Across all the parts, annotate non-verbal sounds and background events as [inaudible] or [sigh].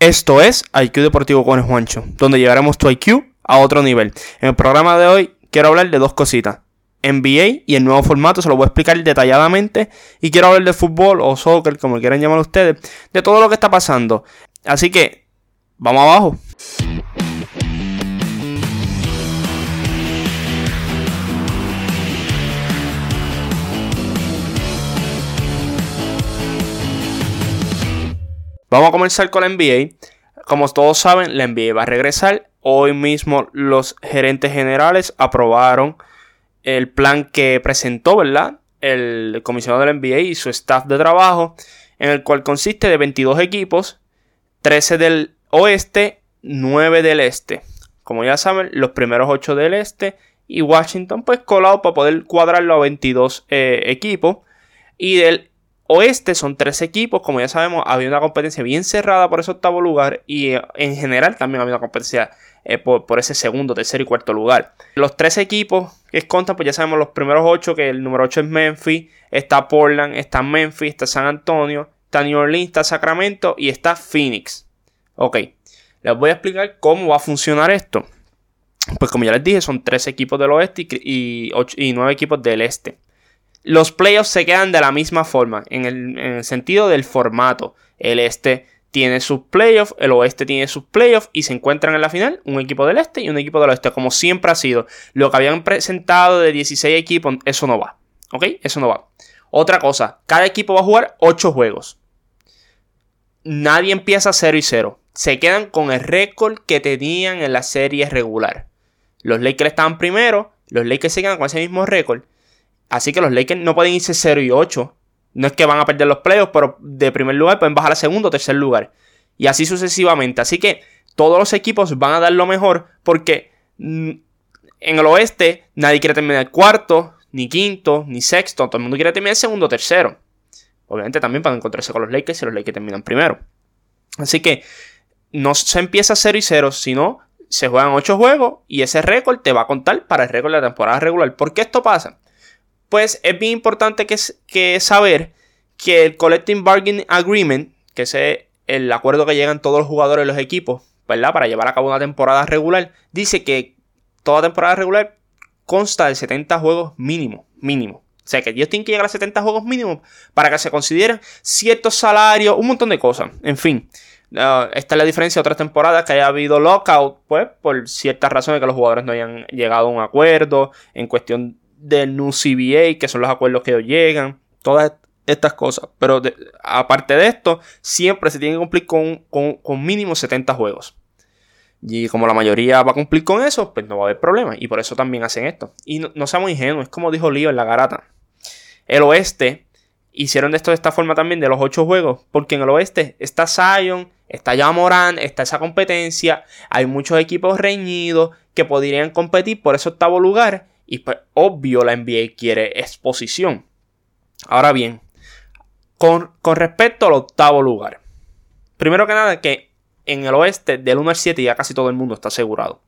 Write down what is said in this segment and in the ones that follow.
Esto es IQ Deportivo con Juancho, donde llevaremos tu IQ a otro nivel. En el programa de hoy quiero hablar de dos cositas. NBA y el nuevo formato, se lo voy a explicar detalladamente. Y quiero hablar de fútbol o soccer, como quieran llamar ustedes, de todo lo que está pasando. Así que, vamos abajo. Vamos a comenzar con la NBA. Como todos saben, la NBA va a regresar. Hoy mismo los gerentes generales aprobaron el plan que presentó, ¿verdad? El comisionado de la NBA y su staff de trabajo, en el cual consiste de 22 equipos, 13 del oeste, 9 del este. Como ya saben, los primeros 8 del este y Washington pues colado para poder cuadrarlo a 22 eh, equipos. Y del oeste son tres equipos, como ya sabemos, había una competencia bien cerrada por ese octavo lugar y eh, en general también había una competencia eh, por, ese segundo, tercer y cuarto lugar. Los tres equipos que contan, pues ya sabemos los primeros ocho, que el número 8 es Memphis, está Portland, está Memphis, está San Antonio, está New Orleans, está Sacramento y está Phoenix. Ok, les voy a explicar cómo va a funcionar esto. Pues como ya les dije, son tres equipos del oeste y, y nueve equipos del este los playoffs se quedan de la misma forma, en el, sentido del formato. El este tiene sus playoffs, el oeste tiene sus playoffs y se encuentran en la final un equipo del este y un equipo del oeste, como siempre ha sido. Lo que habían presentado de 16 equipos, eso no va. ¿Ok? Eso no va. Otra cosa, cada equipo va a jugar 8 juegos. Nadie empieza 0 y 0. Se quedan con el récord que tenían en la serie regular. Los Lakers estaban primero, los Lakers se quedan con ese mismo récord Así que los Lakers no pueden irse 0 y 8. No es que van a perder los playoffs, pero de primer lugar pueden bajar a segundo o tercer lugar. Y así sucesivamente. Así que todos los equipos van a dar lo mejor porque mm, en el oeste nadie quiere terminar cuarto, ni quinto, ni sexto. Todo el mundo quiere terminar segundo o tercero. Obviamente también para encontrarse con los Lakers si los Lakers terminan primero. Así que no se empieza 0 y 0, sino se juegan 8 juegos y ese récord te va a contar para el récord de la temporada regular. ¿Por qué esto pasa? Pues es bien importante que, saber que el Collective Bargaining Agreement, que es el acuerdo que llegan todos los jugadores de los equipos, ¿verdad? Para llevar a cabo una temporada regular, dice que toda temporada regular consta de 70 juegos mínimo, mínimo. O sea que ellos tienen que llegar a 70 juegos mínimos para que se consideren ciertos salarios, un montón de cosas. En fin, uh, esta es la diferencia de otras temporadas que haya habido lockout, pues por ciertas razones que los jugadores no hayan llegado a un acuerdo en cuestión del new CBA, que son los acuerdos que ellos llegan, todas estas cosas. Pero aparte de esto, siempre se tiene que cumplir con, mínimo 70 juegos. Y como la mayoría va a cumplir con eso, pues no va a haber problema. Y por eso también hacen esto. Y no, seamos ingenuos, es como dijo Lío en la garata. El oeste hicieron esto de esta forma también de los 8 juegos. Porque en el oeste está Zion, está ya Morán, está esa competencia. Hay muchos equipos reñidos que podrían competir por ese octavo lugar. Y pues obvio la NBA quiere exposición. Ahora bien, con, respecto al octavo lugar. Primero que nada que en el oeste del 1 al 7 ya casi todo el mundo está asegurado.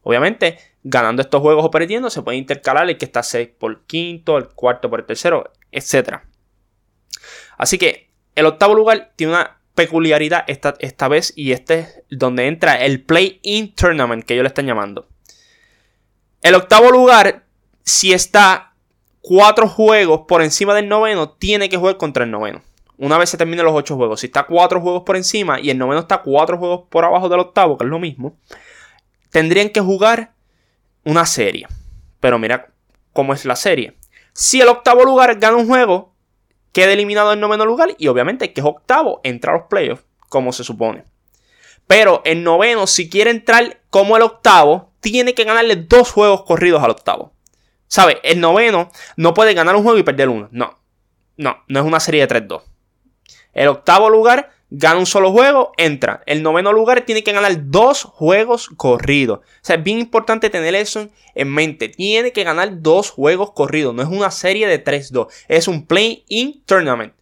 Obviamente, ganando estos juegos o perdiendo, se puede intercalar el que está 6 por quinto, el cuarto por el tercero, etc. Así que el octavo lugar tiene una peculiaridad esta, esta vez y este es donde entra el Play-In Tournament que ellos le están llamando. El octavo lugar, si está cuatro juegos por encima del noveno, tiene que jugar contra el noveno. Una vez se terminen los ocho juegos. Si está cuatro juegos por encima y el noveno está cuatro juegos por abajo del octavo, que es lo mismo, tendrían que jugar una serie. Pero mira cómo es la serie. Si el octavo lugar gana un juego, queda eliminado el noveno lugar y obviamente que es octavo, entra a los playoffs, como se supone. Pero el noveno, si quiere entrar como el octavo, tiene que ganarle dos juegos corridos al octavo. ¿Sabe? El noveno no puede ganar un juego y perder uno. No. No, no es una serie de 3-2. El octavo lugar gana un solo juego, entra. El noveno lugar tiene que ganar dos juegos corridos. O sea, es bien importante tener eso en mente. Tiene que ganar dos juegos corridos. No es una serie de 3-2. Es un play-in tournament.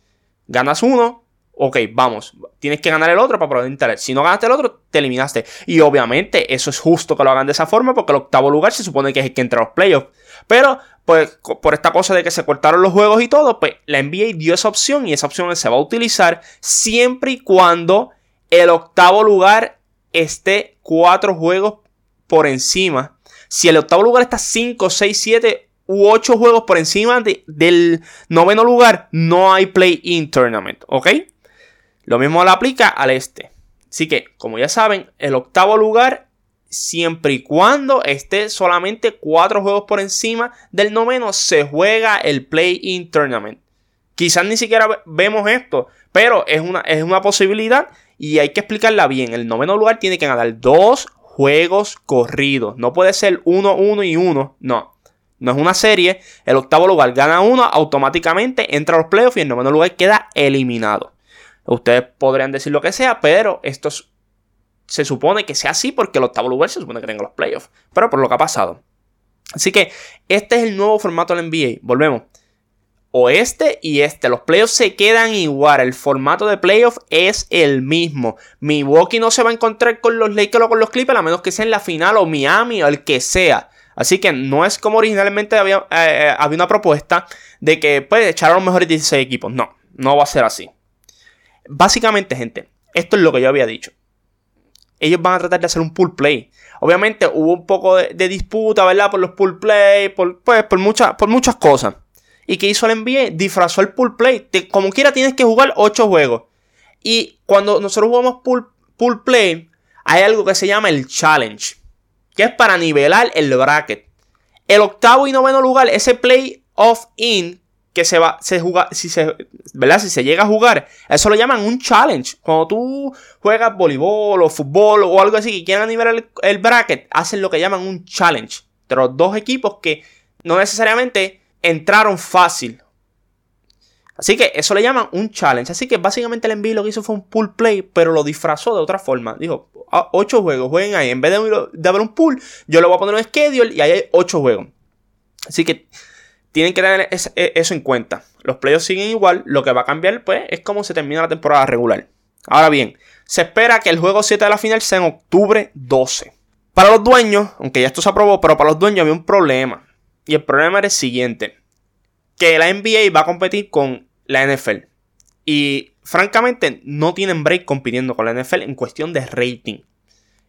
Ganas uno, ok, vamos, tienes que ganar el otro para poder entrar. Si no ganaste el otro, te eliminaste. Y obviamente eso es justo que lo hagan de esa forma porque el octavo lugar se supone que es el que entra a los playoffs. Pero, pues, por esta cosa de que se cortaron los juegos y todo, pues la NBA dio esa opción y esa opción se va a utilizar siempre y cuando el octavo lugar esté cuatro juegos por encima. Si el octavo lugar está 5, 6, 7 u 8 juegos por encima del noveno lugar, no hay play-in tournament, ¿ok? Lo mismo le aplica al este. Así que, como ya saben, el octavo lugar, siempre y cuando esté solamente 4 juegos por encima del noveno, se juega el play-in tournament. Quizás ni siquiera vemos esto, pero es una, es una posibilidad y hay que explicarla bien. El noveno lugar tiene que ganar dos juegos corridos. No puede ser uno, uno y uno. No. No es una serie. El octavo lugar gana uno, automáticamente entra a los playoffs y el noveno lugar queda eliminado. Ustedes podrían decir lo que sea, pero esto se supone que sea así porque octavo lugar se supone que tenga los playoffs. Pero por lo que ha pasado. Así que este es el nuevo formato del NBA. Volvemos oeste y este. Los playoffs se quedan igual. El formato de playoff es el mismo. Milwaukee no se va a encontrar con los Lakers o con los Clippers a menos que sea en la final o Miami o el que sea. Así que no es como originalmente había, eh, eh, había una propuesta de que echar a los mejores 16 equipos. No, no va a ser así. Básicamente, gente, esto es lo que yo había dicho. Ellos van a tratar de hacer un pool play. Obviamente hubo un poco de, disputa, ¿verdad? Por los pool play, por, pues, por, muchas, por muchas cosas. ¿Y qué hizo el NBA? Disfrazó el pool play. como quiera tienes que jugar 8 juegos. Y cuando nosotros jugamos pool play, hay algo que se llama el challenge. Que es para nivelar el bracket. El octavo y noveno lugar, ese play off in se va, se juega, si se, ¿verdad? Si se llega a jugar, eso lo llaman un challenge. Cuando tú juegas voleibol o fútbol o algo así y quieren nivelar el, el, bracket, hacen lo que llaman un challenge. De los dos equipos que no necesariamente entraron fácil. Así que eso le llaman un challenge. Así que básicamente el envío lo que hizo fue un pool play, pero lo disfrazó de otra forma. Dijo, 8 ah, juegos, jueguen ahí. En vez de, de haber un pool, yo le voy a poner un schedule y ahí hay 8 juegos. Así que tienen que tener e, eso en cuenta. Los playoffs siguen igual. Lo que va a cambiar, pues, es cómo se termina la temporada regular. Ahora bien, se espera que el juego 7 de la final sea en octubre 12. Para los dueños, aunque ya esto se aprobó, pero para los dueños había un problema. Y el problema era el siguiente. Que la NBA va a competir con la NFL. Y francamente no tienen break compitiendo con la NFL en cuestión de rating.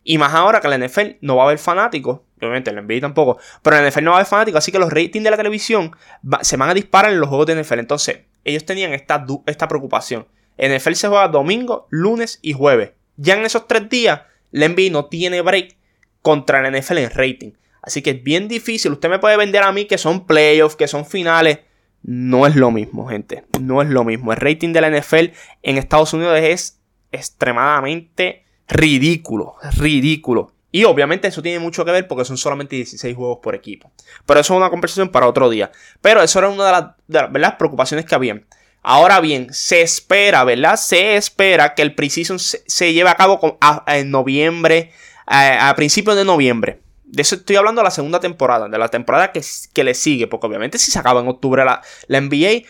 Y más ahora que la NFL no va a haber fanáticos. Obviamente la NBA tampoco. Pero la NFL no va a haber fanáticos. Así que los ratings de la televisión se van a disparar en los juegos de NFL. Entonces ellos tenían esta, esta preocupación. NFL se juega domingo, lunes y jueves. Ya en esos tres días la NBA no tiene break contra la NFL en rating. Así que es bien difícil. Usted me puede vender a mí que son playoffs, que son finales. No es lo mismo, gente. No es lo mismo. El rating de la NFL en Estados Unidos es extremadamente ridículo. Ridículo. Y obviamente eso tiene mucho que ver porque son solamente 16 juegos por equipo. Pero eso es una conversación para otro día. Pero eso era una de las, preocupaciones que había. Ahora bien, se espera, ¿verdad? Se espera que el preseason se, lleve a cabo en noviembre, a principios de noviembre de eso estoy hablando de la segunda temporada, de la temporada que, que le sigue, porque obviamente si se acaba en octubre la, la NBA,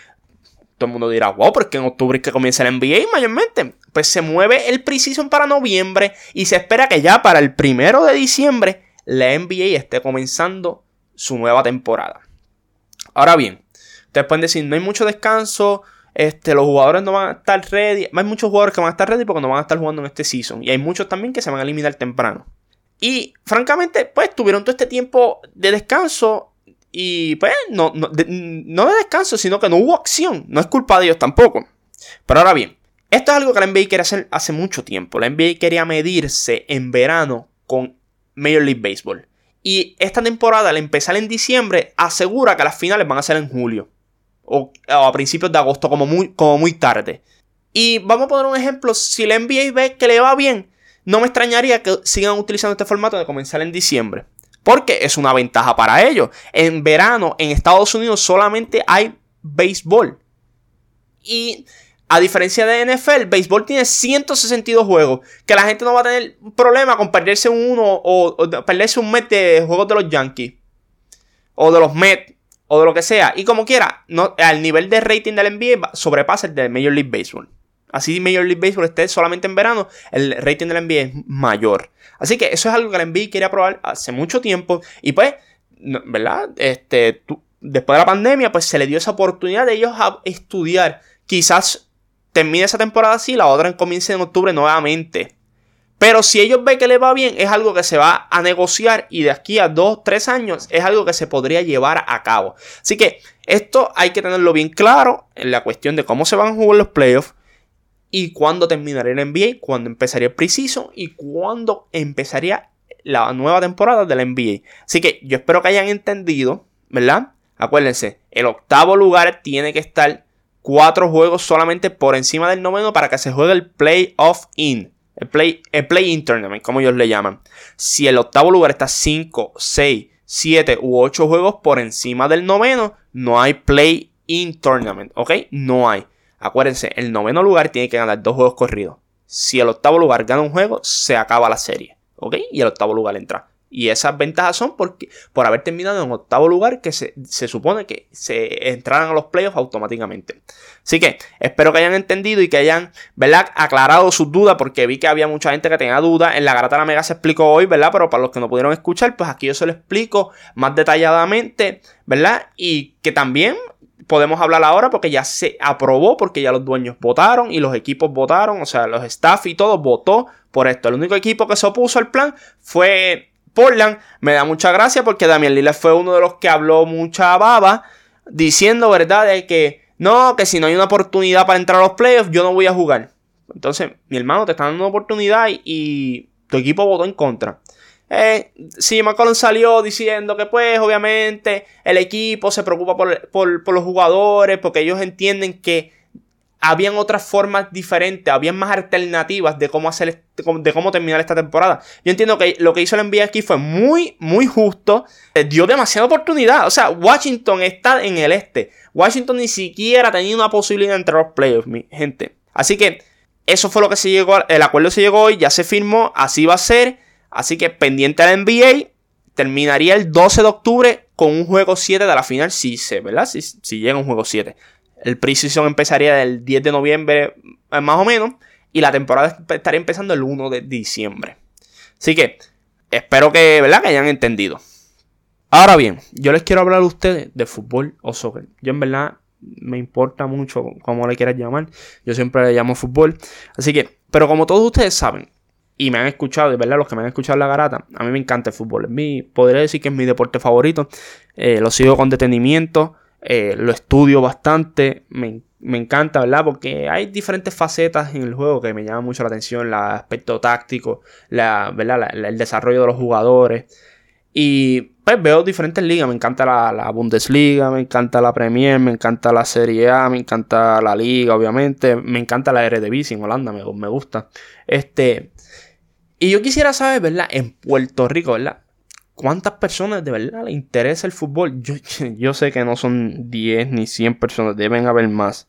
todo el mundo dirá, wow, porque en octubre es que comienza la NBA mayormente. Pues se mueve el preseason para noviembre y se espera que ya para el primero de diciembre la NBA esté comenzando su nueva temporada. Ahora bien, ustedes pueden decir, no hay mucho descanso, este, los jugadores no van a estar ready. Hay muchos jugadores que van a estar ready porque no van a estar jugando en este season. Y hay muchos también que se van a eliminar temprano. Y francamente, pues tuvieron todo este tiempo de descanso y pues no, no, de, descanso, sino que no hubo acción. No es culpa de ellos tampoco. Pero ahora bien, esto es algo que la NBA quería hacer hace mucho tiempo. La NBA quería medirse en verano con Major League Baseball. Y esta temporada, al empezar en diciembre, asegura que las finales van a ser en julio. O, a principios de agosto, como muy, como muy tarde. Y vamos a poner un ejemplo. Si la NBA ve que le va bien, no me extrañaría que sigan utilizando este formato de comenzar en diciembre. Porque es una ventaja para ellos. En verano, en Estados Unidos, solamente hay béisbol. Y a diferencia de NFL, béisbol tiene 162 juegos. Que la gente no va a tener problema con perderse uno o, perderse un mes de juegos de los Yankees. O de los Mets. O de lo que sea. Y como quiera, al nivel de rating del NBA sobrepasa el de Major League Baseball. Así Major League Baseball esté solamente en verano, el rating de la NBA es mayor. Así que eso es algo que la NBA quería probar hace mucho tiempo. Y pues, ¿verdad? Este, después de la pandemia, pues se le dio esa oportunidad de ellos a estudiar. Quizás termine esa temporada así, la otra comience en octubre nuevamente. Pero si ellos ven que le va bien, es algo que se va a negociar y de aquí a dos, tres años es algo que se podría llevar a cabo. Así que esto hay que tenerlo bien claro en la cuestión de cómo se van a jugar los playoffs y cuándo terminaría el NBA, cuándo empezaría el preciso y cuándo empezaría la nueva temporada del NBA. Así que yo espero que hayan entendido, ¿verdad? Acuérdense, el octavo lugar tiene que estar cuatro juegos solamente por encima del noveno para que se juegue el playoff in. El play, el play in tournament, como ellos le llaman. Si el octavo lugar está 5, 6, 7 u 8 juegos por encima del noveno, no hay play in tournament, ¿ok? No hay. Acuérdense, el noveno lugar tiene que ganar dos juegos corridos. Si el octavo lugar gana un juego, se acaba la serie. ¿Ok? Y el octavo lugar entra. Y esas ventajas son porque, por haber terminado en octavo lugar, que se, supone que se entraran a los playoffs automáticamente. Así que espero que hayan entendido y que hayan, ¿verdad? Aclarado sus dudas, porque vi que había mucha gente que tenía dudas. En la Garata la Mega se explicó hoy, ¿verdad? Pero para los que no pudieron escuchar, pues aquí yo se lo explico más detalladamente, ¿verdad? Y que también podemos hablar ahora porque ya se aprobó, porque ya los dueños votaron y los equipos votaron, o sea, los staff y todo votó por esto. El único equipo que se opuso al plan fue Portland. Me da mucha gracia porque Damian Lillard fue uno de los que habló mucha baba diciendo, ¿verdad?, de que no, que si no hay una oportunidad para entrar a los playoffs, yo no voy a jugar. Entonces, mi hermano, te está dando una oportunidad y tu equipo votó en contra. Eh, sí, McCollum salió diciendo que pues obviamente el equipo se preocupa por, los jugadores porque ellos entienden que habían otras formas diferentes, habían más alternativas de cómo hacer de cómo terminar esta temporada. Yo entiendo que lo que hizo el NBA aquí fue muy muy justo, dio demasiada oportunidad, o sea, Washington está en el este. Washington ni siquiera tenía una posibilidad de entrar los playoffs, mi gente. Así que eso fue lo que se llegó, el acuerdo se llegó hoy, ya se firmó, así va a ser. Así que pendiente al NBA, terminaría el 12 de octubre con un juego 7 de la final, si se, ¿verdad? Si, si llega un juego 7. El preseason empezaría el 10 de noviembre, eh, más o menos, y la temporada estaría empezando el 1 de diciembre. Así que espero que, ¿verdad? que hayan entendido. Ahora bien, yo les quiero hablar a ustedes de fútbol o soccer. Yo en verdad me importa mucho cómo le quieras llamar. Yo siempre le llamo fútbol. Así que, pero como todos ustedes saben, y me han escuchado, de verdad, los que me han escuchado la garata, a mí me encanta el fútbol. Es podría decir que es mi deporte favorito. Eh, lo sigo con detenimiento, eh, lo estudio bastante, me, encanta, ¿verdad? Porque hay diferentes facetas en el juego que me llaman mucho la atención, el aspecto táctico, la, ¿verdad? el desarrollo de los jugadores. Y pues veo diferentes ligas, me encanta la, la, Bundesliga, me encanta la Premier, me encanta la Serie A, me encanta la Liga, obviamente, me encanta la Eredivisie en Holanda, me, me gusta. Este, y yo quisiera saber, ¿verdad? En Puerto Rico, ¿verdad? ¿Cuántas personas de verdad le interesa el fútbol? Yo, [laughs] yo sé que no son 10 ni 100 personas, deben haber más.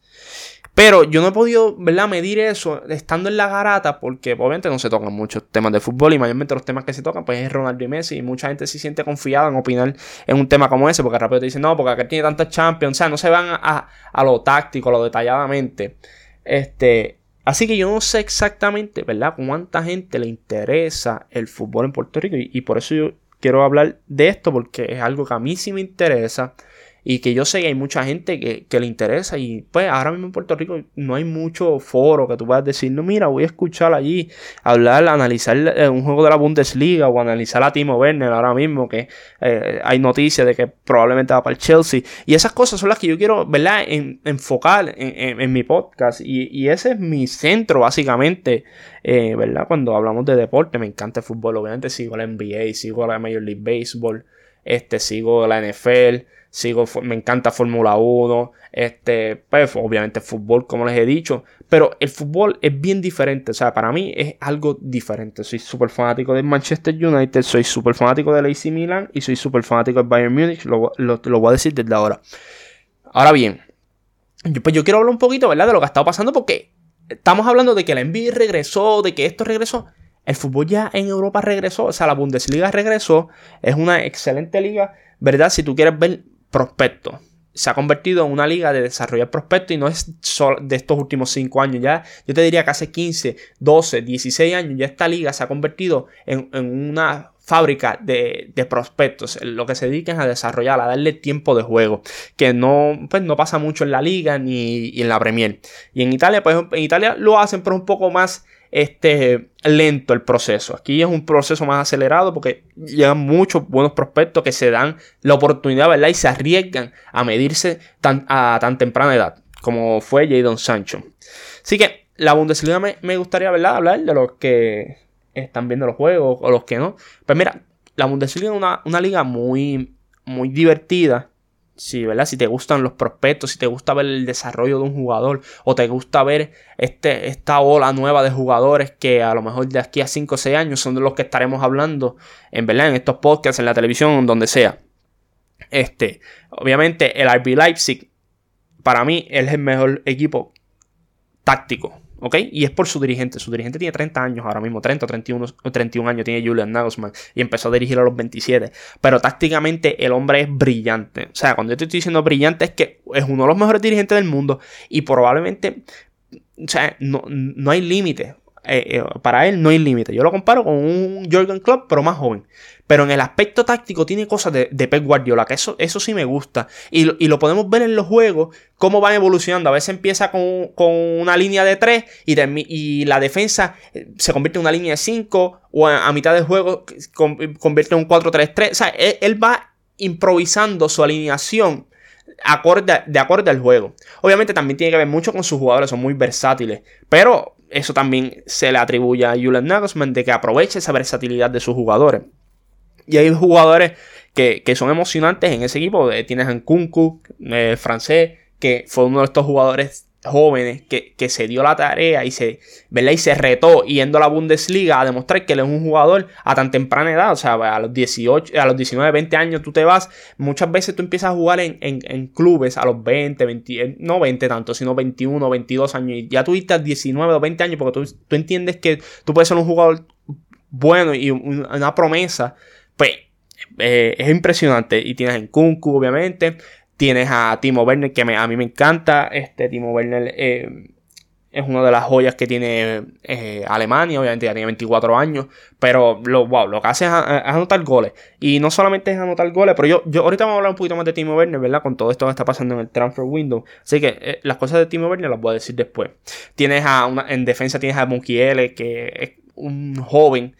Pero yo no he podido, ¿verdad?, medir eso estando en la garata porque obviamente no se tocan muchos temas de fútbol y mayormente los temas que se tocan pues es Ronaldo y Messi y mucha gente se siente confiada en opinar en un tema como ese porque rápido te dicen, no, porque acá tiene tantas Champions, o sea, no se van a, a lo táctico, lo detalladamente. Este, Así que yo no sé exactamente, ¿verdad?, cuánta gente le interesa el fútbol en Puerto Rico. Y, por eso yo quiero hablar de esto, porque es algo que a mí sí me interesa. Y que yo sé que hay mucha gente que, le interesa. Y pues ahora mismo en Puerto Rico no hay mucho foro que tú puedas decir, no, mira, voy a escuchar allí, hablar, analizar eh, un juego de la Bundesliga o analizar a Timo Werner ahora mismo, que eh, hay noticias de que probablemente va para el Chelsea. Y esas cosas son las que yo quiero, ¿verdad?, enfocar en, mi podcast. Y, ese es mi centro, básicamente, eh, ¿verdad? Cuando hablamos de deporte, me encanta el fútbol. Obviamente sigo la NBA, sigo la Major League Baseball, este, sigo la NFL sigo, me encanta Fórmula 1, este, pues obviamente fútbol, como les he dicho, pero el fútbol es bien diferente, o sea, para mí es algo diferente. Soy súper fanático del Manchester United, soy súper fanático del AC Milan y soy súper fanático del Bayern Munich, lo, lo, voy a decir desde ahora. Ahora bien, pues yo quiero hablar un poquito, ¿verdad?, de lo que ha estado pasando porque estamos hablando de que la NBA regresó, de que esto regresó. El fútbol ya en Europa regresó, o sea, la Bundesliga regresó, es una excelente liga, ¿verdad? Si tú quieres ver prospectos. Se ha convertido en una liga de desarrollar prospectos y no es solo de estos últimos 5 años. Ya, yo te diría que hace 15, 12, 16 años ya esta liga se ha convertido en, una fábrica de, prospectos, lo que se dedican a desarrollar, a darle tiempo de juego, que no, pues no pasa mucho en la liga ni en la Premier. Y en Italia, pues en Italia lo hacen, pero un poco más este, lento el proceso. Aquí es un proceso más acelerado porque llegan muchos buenos prospectos que se dan la oportunidad, ¿verdad? Y se arriesgan a medirse a tan temprana edad, como fue Jadon Sancho. Así que la Bundesliga me, me gustaría, ¿verdad? Hablar de los que están viendo los juegos o los que no. Pues mira, la Bundesliga es una, una liga muy, muy divertida. Si, ¿verdad? si te gustan los prospectos, si te gusta ver el desarrollo de un jugador o te gusta ver este, esta ola nueva de jugadores que a lo mejor de aquí a 5 o 6 años son de los que estaremos hablando en, ¿verdad? en estos podcasts, en la televisión, donde sea. Este, obviamente el RB Leipzig para mí es el mejor equipo táctico ¿ok? Y es por su dirigente. Su dirigente tiene 30 años ahora mismo, 30 o 31, 31 años tiene Julian Nagelsmann y empezó a dirigir a los 27. Pero tácticamente el hombre es brillante. O sea, cuando yo te estoy diciendo brillante es que es uno de los mejores dirigentes del mundo y probablemente, o sea, no, no hay límite. Eh, eh, para él no hay límite. Yo lo comparo con un Jorgen Klopp, pero más joven. Pero en el aspecto táctico tiene cosas de, de Pep Guardiola, que eso, eso sí me gusta. Y, lo podemos ver en los juegos, cómo van evolucionando. A veces empieza con, una línea de 3 y, la defensa eh, se convierte en una línea de 5 o a, mitad del juego convierte en un 4-3-3. O sea, él, va improvisando su alineación acorde, de acuerdo al juego. Obviamente también tiene que ver mucho con sus jugadores, son muy versátiles. Pero eso también se le atribuye a Julian Nagelsmann de que aproveche esa versatilidad de sus jugadores. Y hay jugadores que, son emocionantes en ese equipo. Eh, tienes a Nkunku, eh, francés, que fue uno de estos jugadores jóvenes que, se dio la tarea y se, y se retó yendo a la Bundesliga a demostrar que él es un jugador a tan temprana edad, o sea, a los 18, a los 19, 20 años tú te vas, muchas veces tú empiezas a jugar en, clubes a los 20, 20, eh, no 20 tanto, sino 21, 22 años y ya tuviste 19 o 20 años porque tú, tú entiendes que tú puedes ser un jugador bueno y una promesa pues eh, es impresionante. Y tienes en Kunku, obviamente. Tienes a Timo Werner, que a mí me encanta. Este Timo Werner eh, es una de las joyas que tiene eh, Alemania. Obviamente ya tiene 24 años. Pero lo, wow, lo que hace es, anotar goles. Y no solamente es anotar goles, pero yo, yo ahorita vamos a hablar un poquito más de Timo Werner, ¿verdad? Con todo esto que está pasando en el transfer window. Así que las cosas de Timo Werner las voy a decir después. Tienes a en defensa tienes a Mukiele, que es un joven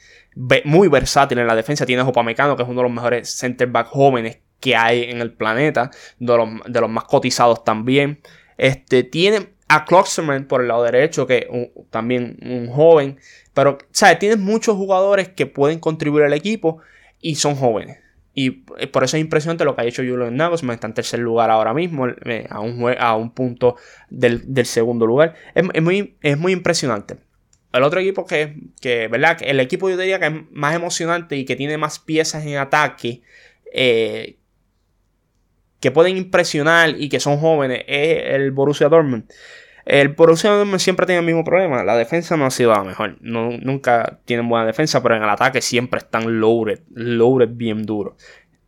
muy versátil en la defensa. Tiene a Opamecano, que es uno de los mejores center back jóvenes que hay en el planeta, de los, más cotizados también. Este, tiene a Kloxerman por el lado derecho, que también un joven. Pero, ¿sabes? Tienes muchos jugadores que pueden contribuir al equipo y son jóvenes. Y por eso es impresionante lo que ha hecho Julian Nagelsmann. Está en tercer lugar ahora mismo, eh, a un, a un punto del, segundo lugar. muy, es muy impresionante. El otro equipo que, que, ¿verdad? El equipo yo diría que es más emocionante y que tiene más piezas en ataque eh, que pueden impresionar y que son jóvenes es el Borussia Dortmund. El Borussia Dortmund siempre tiene el mismo problema. La defensa no ha sido la mejor. nunca tienen buena defensa, pero en el ataque siempre están loaded. Loaded bien duro.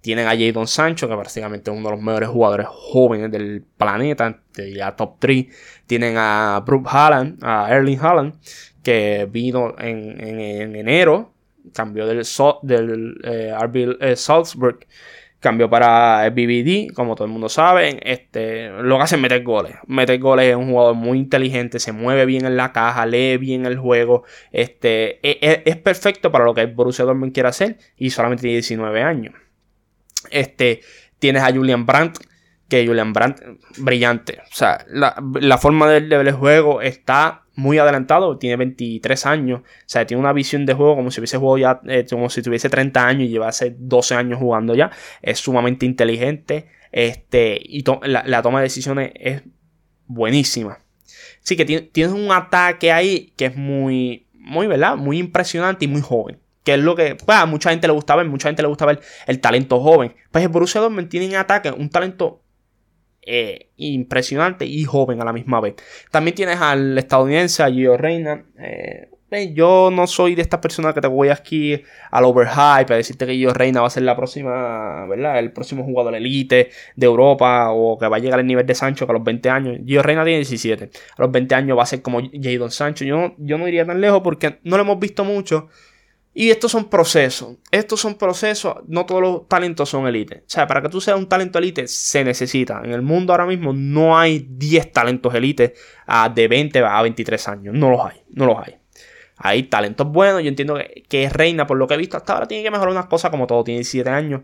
Tienen a Jadon Sancho, que básicamente es uno de los mejores jugadores jóvenes del planeta, ya top 3. Tienen a Brooke Haaland, a Erling Haaland, que vino en, enero, cambió del, del eh, eh, Salzburg, cambió para BBD, como todo el mundo sabe. Este, lo que hace es meter goles. Meter goles es un jugador muy inteligente, se mueve bien en la caja, lee bien el juego. Este, e, e, es, perfecto para lo que el Borussia Dortmund quiere hacer y solamente tiene 19 años. Este, tienes a Julian Brandt, que Julian Brandt, brillante. O sea, la, la forma de ver el juego está muy adelantado, tiene 23 años, o sea, tiene una visión de juego como si hubiese jugado ya, eh, como si tuviese 30 años y llevase 12 años jugando ya, es sumamente inteligente, este, y la, toma de decisiones es buenísima. Sí, que tiene, un ataque ahí que es muy, muy, ¿verdad? Muy impresionante y muy joven. Que es lo que, pues, a mucha gente le gusta ver, mucha gente le gusta ver el talento joven. Pues el Borussia Dortmund tiene en ataque un talento eh, impresionante y joven a la misma vez. También tienes al estadounidense, a Gio Reina. Eh, yo no soy de estas personas que te voy aquí al overhype a decirte que Gio Reina va a ser la próxima, ¿verdad? El próximo jugador elite de Europa o que va a llegar al nivel de Sancho que a los 20 años. Gio Reina tiene 17. A los 20 años va a ser como Jadon Sancho. Yo, yo no iría tan lejos porque no lo hemos visto mucho. Y estos son procesos. Estos son procesos. No todos los talentos son elite. O sea, para que tú seas un talento elite se necesita. En el mundo ahora mismo no hay 10 talentos elite de 20 a 23 años. No los hay. No los hay. Hay talentos buenos. Yo entiendo que, que Reina, por lo que he visto hasta ahora, tiene que mejorar unas cosas como todo. Tiene 17 años.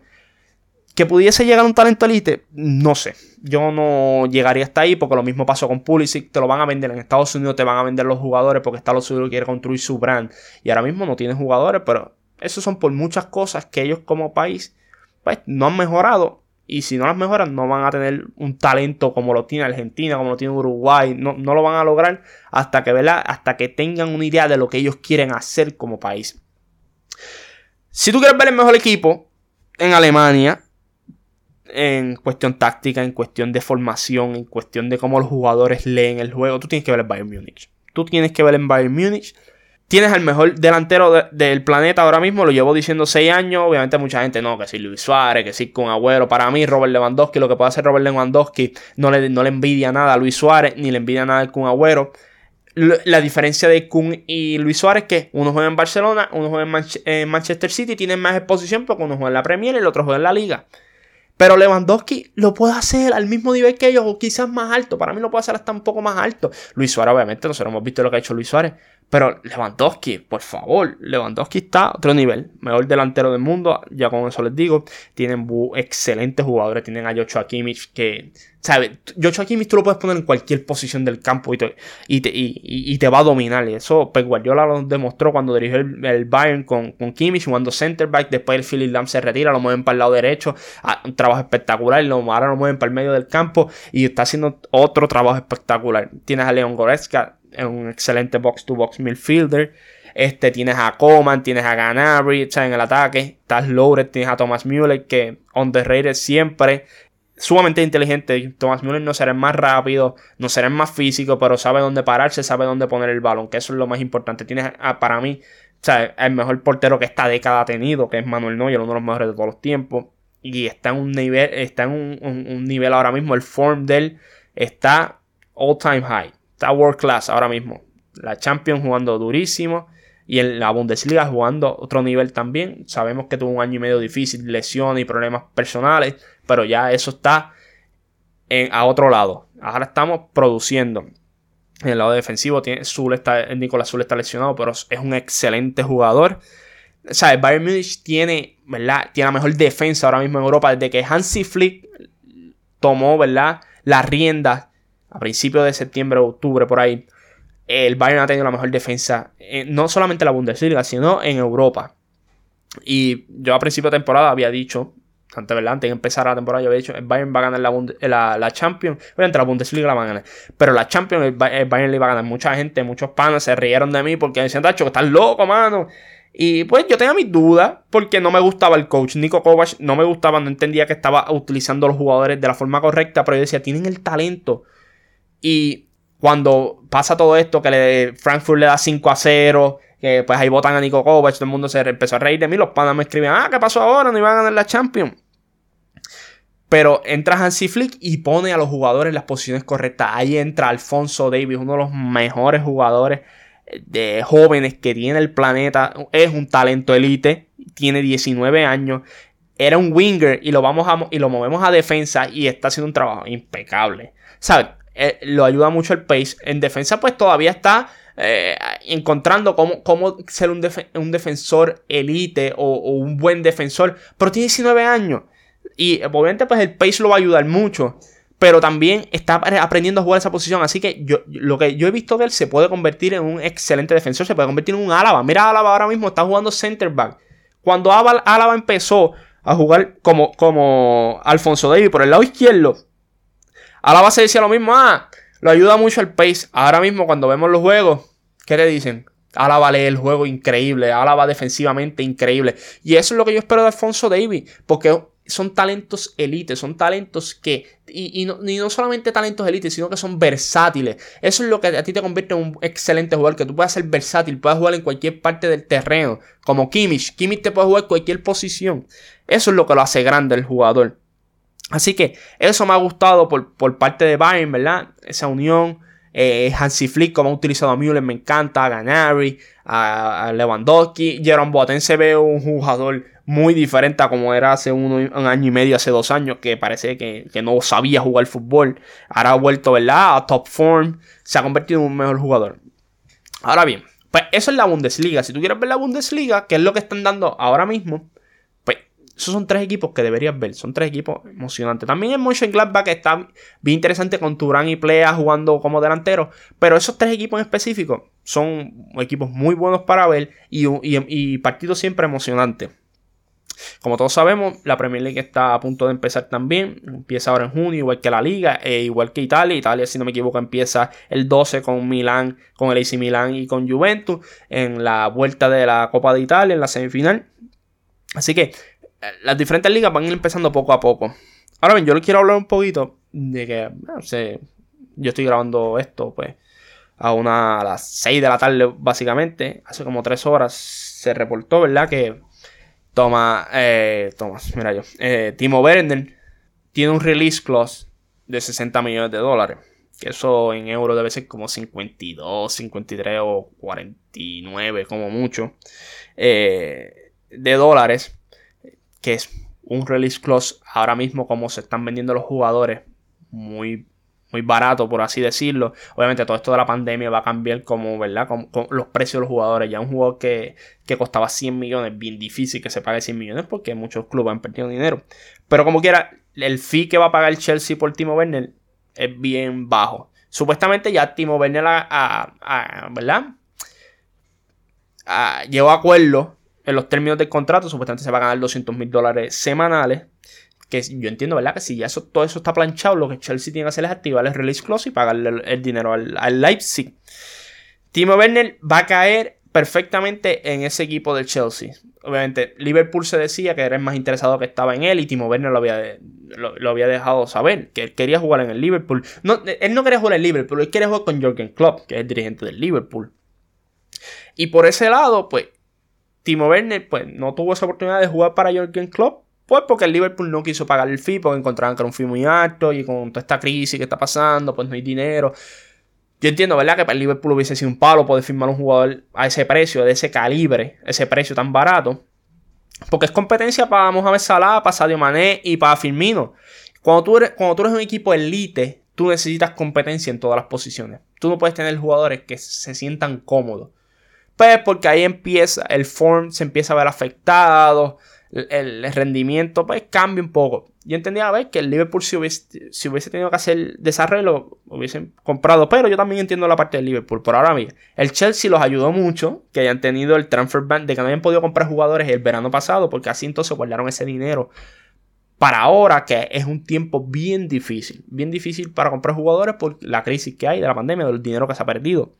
Que pudiese llegar un talento elite, no sé. Yo no llegaría hasta ahí porque lo mismo pasó con Pulisic. Te lo van a vender en Estados Unidos, te van a vender los jugadores porque Estados Unidos quiere construir su brand. Y ahora mismo no tiene jugadores, pero eso son por muchas cosas que ellos como país pues, no han mejorado. Y si no las mejoran, no van a tener un talento como lo tiene Argentina, como lo tiene Uruguay. No, no lo van a lograr hasta que, hasta que tengan una idea de lo que ellos quieren hacer como país. Si tú quieres ver el mejor equipo en Alemania, en cuestión táctica, en cuestión de formación, en cuestión de cómo los jugadores leen el juego, tú tienes que ver el Bayern Múnich. Tú tienes que ver el Bayern Múnich. Tienes al mejor delantero del planeta ahora mismo, lo llevo diciendo 6 años. Obviamente, mucha gente no, que si Luis Suárez, que si con Agüero. Para mí, Robert Lewandowski, lo que puede hacer Robert Lewandowski, no le, no le envidia nada a Luis Suárez, ni le envidia nada al Kun Agüero. La diferencia de Kun y Luis Suárez es que uno juega en Barcelona, uno juega en, Manchester City, tienen más exposición porque uno juega en la Premier y el otro juega en la Liga. Pero Lewandowski lo puede hacer al mismo nivel que ellos o quizás más alto. Para mí lo puede hacer hasta un poco más alto. Luis Suárez, obviamente, nosotros hemos visto lo que ha hecho Luis Suárez. Pero Lewandowski, por favor, Lewandowski está a otro nivel. Mejor delantero del mundo, ya con eso les digo. Tienen excelentes jugadores. Tienen a Joshua Kimmich que, ¿sabes? Joshua Kimmich tú lo puedes poner en cualquier posición del campo y te, y y, te va a dominar. Y eso Pep Guardiola lo demostró cuando dirigió el, Bayern con, con Kimmich, jugando center back. Después el Philip Lam se retira, lo mueven para el lado derecho. Ah, un trabajo espectacular. Lo, ahora lo mueven para el medio del campo y está haciendo otro trabajo espectacular. Tienes a Leon Goretzka un excelente box-to-box midfielder. Este, tienes a Coman, tienes a Ganabry, en el ataque. Estás Loaded, tienes a Thomas Mueller, que on the rated siempre. Sumamente inteligente. Thomas Mueller no será más rápido, no será más físico, pero sabe dónde pararse, sabe dónde poner el balón, que eso es lo más importante. Tienes para mí, o el mejor portero que esta década ha tenido, que es Manuel Neuer, uno de los mejores de todos los tiempos. Y está en un nivel, está en un nivel ahora mismo, el form de él está all time high está world class ahora mismo. La Champions jugando durísimo. Y en la Bundesliga jugando otro nivel también. Sabemos que tuvo un año y medio difícil, lesiones y problemas personales. Pero ya eso está a otro lado. Ahora estamos produciendo. En el lado defensivo, tiene, está, Nicolás Zul está lesionado, pero es un excelente jugador. O sea, el Bayern Munich tiene, ¿verdad? Tiene la mejor defensa ahora mismo en Europa. Desde que Hansi Flick tomó, ¿verdad? Las riendas a principios de septiembre octubre por ahí, el Bayern ha tenido la mejor defensa, no solamente en la Bundesliga, sino en Europa. Y yo a principio de temporada había dicho, antes, ¿verdad? antes de empezar la temporada, yo había dicho, el Bayern va a ganar la, la, Champions, obviamente la Bundesliga la van a ganar, pero la Champions el, Bayern le va a ganar. Mucha gente, muchos panas se rieron de mí porque decían, Tacho, que estás loco, mano. Y pues yo tenía mis dudas porque no me gustaba el coach. Nico Kovac no me gustaba, no entendía que estaba utilizando los jugadores de la forma correcta, pero yo decía, tienen el talento y cuando pasa todo esto, que Frankfurt le da 5 a 0, que pues ahí votan a Nico Kovac, todo el mundo se empezó a reír de mí, los panas me escribían, ah, ¿qué pasó ahora? No iban a ganar la Champions. Pero entra Hansi Flick y pone a los jugadores en las posiciones correctas. Ahí entra Alfonso Davis, uno de los mejores jugadores de jóvenes que tiene el planeta. Es un talento elite, tiene 19 años. Era un winger y lo, vamos y lo movemos a defensa y está haciendo un trabajo impecable. ¿Sabes? Eh, lo ayuda mucho el pace. En defensa, pues todavía está eh, encontrando cómo, cómo ser un, un, defensor elite o, un buen defensor. Pero tiene 19 años. Y obviamente, pues el pace lo va a ayudar mucho. Pero también está aprendiendo a jugar esa posición. Así que yo, lo que yo he visto de él se puede convertir en un excelente defensor. Se puede convertir en un Álava. Mira, Álava ahora mismo está jugando center back. Cuando Álava empezó a jugar como, como Alfonso Davis por el lado izquierdo a la base decía lo mismo, ah, lo ayuda mucho el pace. Ahora mismo cuando vemos los juegos, ¿qué te dicen? Álava lee el juego increíble, Álava defensivamente increíble. Y eso es lo que yo espero de Alfonso Davis, porque son talentos elite, son talentos que, y, no, solamente talentos elite, sino que son versátiles. Eso es lo que a ti te convierte en un excelente jugador, que tú puedas ser versátil, puedas jugar en cualquier parte del terreno, como Kimmich. Kimmich te puede jugar cualquier posición. Eso es lo que lo hace grande el jugador. Así que eso me ha gustado por, parte de Bayern, ¿verdad? Esa unión, Eh, Hansi Flick, como ha utilizado a Müller, me encanta. A Ganari, a, Lewandowski. Jerome Boateng se ve un jugador muy diferente a como era hace un año y medio, hace dos años, que parece que, que, no sabía jugar fútbol. Ahora ha vuelto, ¿verdad? A top form. Se ha convertido en un mejor jugador. Ahora bien, pues eso es la Bundesliga. Si tú quieres ver la Bundesliga, que es lo que están dando ahora mismo, esos son tres equipos que deberías ver. Son tres equipos emocionantes. También el Mönchengladbach está bien interesante con Turán y Plea jugando como delantero. Pero esos tres equipos en específico son equipos muy buenos para ver y, partidos siempre emocionantes. Como todos sabemos, la Premier League está a punto de empezar también. Empieza ahora en junio, igual que la Liga, e igual que Italia. Italia, si no me equivoco, empieza el 12 con Milán, con el AC Milán y con Juventus en la vuelta de la Copa de Italia, en la semifinal. Así que las diferentes ligas van empezando poco a poco. Ahora bien, yo les quiero hablar un poquito de que, no sé, yo estoy grabando esto, pues, a, una, las 6 de la tarde, básicamente. Hace como 3 horas se reportó, ¿verdad? Que toma, eh, mira yo, eh, Timo Werner tiene un release clause de 60 millones de dólares. Que eso en euros debe ser como 52, 53 o 49, como mucho, eh, de dólares que es un release clause ahora mismo como se están vendiendo los jugadores muy muy barato por así decirlo. Obviamente todo esto de la pandemia va a cambiar como verdad los precios de los jugadores. Ya un jugador que, que, costaba 100 millones bien difícil que se pague 100 millones porque muchos clubes han perdido dinero. Pero como quiera el fee que va a pagar el Chelsea por Timo Werner es bien bajo. Supuestamente ya Timo Werner a, verdad llegó a acuerdo en los términos del contrato, supuestamente se va a ganar 200 mil dólares semanales. Que yo entiendo, ¿verdad? Que si ya eso, todo eso está planchado, lo que Chelsea tiene que hacer es activar el release clause y pagarle el, dinero al, Leipzig. Timo Werner va a caer perfectamente en ese equipo del Chelsea. Obviamente, Liverpool se decía que era el más interesado que estaba en él y Timo Werner lo había, lo, había dejado saber, que él quería jugar en el Liverpool. No, él no quería jugar en Liverpool, él quería jugar con Jürgen Klopp, que es el dirigente del Liverpool. Y por ese lado, pues Timo Werner pues no tuvo esa oportunidad de jugar para Jürgen Klopp, pues porque el Liverpool no quiso pagar el fee porque encontraban que era un fee muy alto y con toda esta crisis que está pasando, pues no hay dinero. Yo entiendo, ¿verdad? Que para el Liverpool hubiese sido un palo poder firmar un jugador a ese precio, de ese calibre, ese precio tan barato. Porque es competencia para Mohamed Salah, para Sadio Mané y para Firmino. Cuando tú, eres, cuando tú eres un equipo elite, tú necesitas competencia en todas las posiciones. Tú no puedes tener jugadores que se sientan cómodos. Pues porque ahí empieza, el form se empieza a ver afectado, el, rendimiento pues cambia un poco. Yo entendía a ver que el Liverpool si hubiese, si hubiese tenido que hacer desarrollo, hubiesen comprado, pero yo también entiendo la parte del Liverpool. Por ahora, mira, el Chelsea los ayudó mucho, que hayan tenido el transfer ban, de que no hayan podido comprar jugadores el verano pasado, porque así entonces guardaron ese dinero para ahora, que es un tiempo bien difícil, bien difícil para comprar jugadores por la crisis que hay de la pandemia, del dinero que se ha perdido.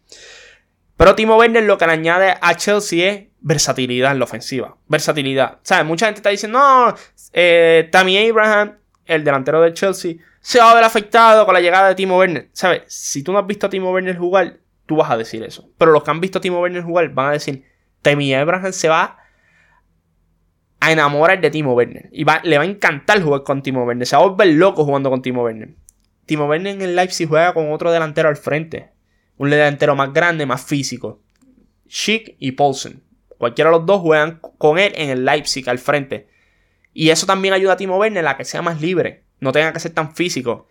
Pero Timo Werner lo que le añade a Chelsea es versatilidad en la ofensiva. Versatilidad. ¿Sabes? Mucha gente está diciendo, no, eh, Tammy Abraham, el delantero de Chelsea, se va a ver afectado con la llegada de Timo Werner. ¿Sabes? Si tú no has visto a Timo Werner jugar, tú vas a decir eso. Pero los que han visto a Timo Werner jugar van a decir, Tammy Abraham se va a enamorar de Timo Werner. Y le va a encantar jugar con Timo Werner. Se va a volver loco jugando con Timo Werner. Timo Werner en el Leipzig juega con otro delantero al frente un delantero más grande, más físico. Schick y Paulsen. Cualquiera de los dos juegan con él en el Leipzig al frente. Y eso también ayuda a Timo Werner a que sea más libre. No tenga que ser tan físico.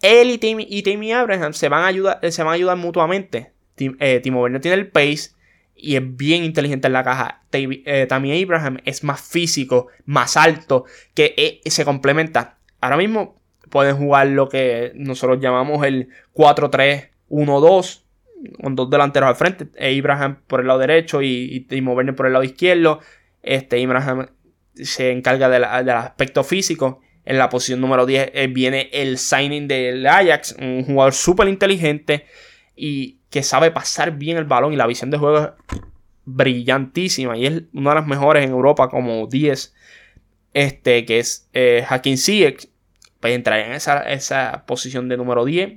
Él y Timmy, y Abraham se van, a ayudar, se van a ayudar mutuamente. Eh, Timo Werner tiene el pace y es bien inteligente en la caja. Eh, Tammy Abraham es más físico, más alto, que eh, se complementa. Ahora mismo pueden jugar lo que nosotros llamamos el 4-3 1-2, con dos delanteros al frente, e Ibrahim por el lado derecho y, Timo Werner por el lado izquierdo. Este Ibrahim se encarga del aspecto físico. En la posición número 10 eh, viene el signing del Ajax, un jugador súper inteligente y que sabe pasar bien el balón y la visión de juego es brillantísima y es una de las mejores en Europa como 10, este, que es eh, Hakim Ziyech, pues entraría en esa, esa posición de número 10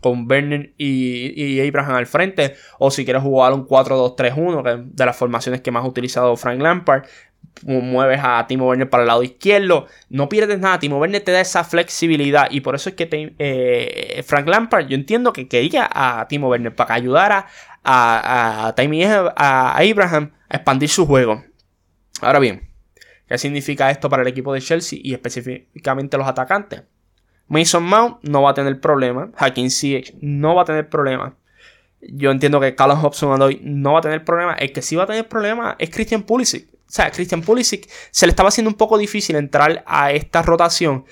con Werner y, Abraham al frente, o si quieres jugar un 4-2-3-1, que es de las formaciones que más ha utilizado Frank Lampard, mueves a Timo Werner para el lado izquierdo, no pierdes nada. Timo Werner te da esa flexibilidad y por eso es que eh, Frank Lampard, yo entiendo que quería a Timo Werner para que ayudara a, a, a Abraham a expandir su juego. Ahora bien, ¿qué significa esto para el equipo de Chelsea y específicamente los atacantes? Mason Mount no va a tener problema. Hakim Ziyech no va a tener problema. Yo entiendo que Callum Hobson no va a tener problema. El que sí va a tener problema es Christian Pulisic. O sea, Christian Pulisic se le estaba haciendo un poco difícil entrar a esta rotación.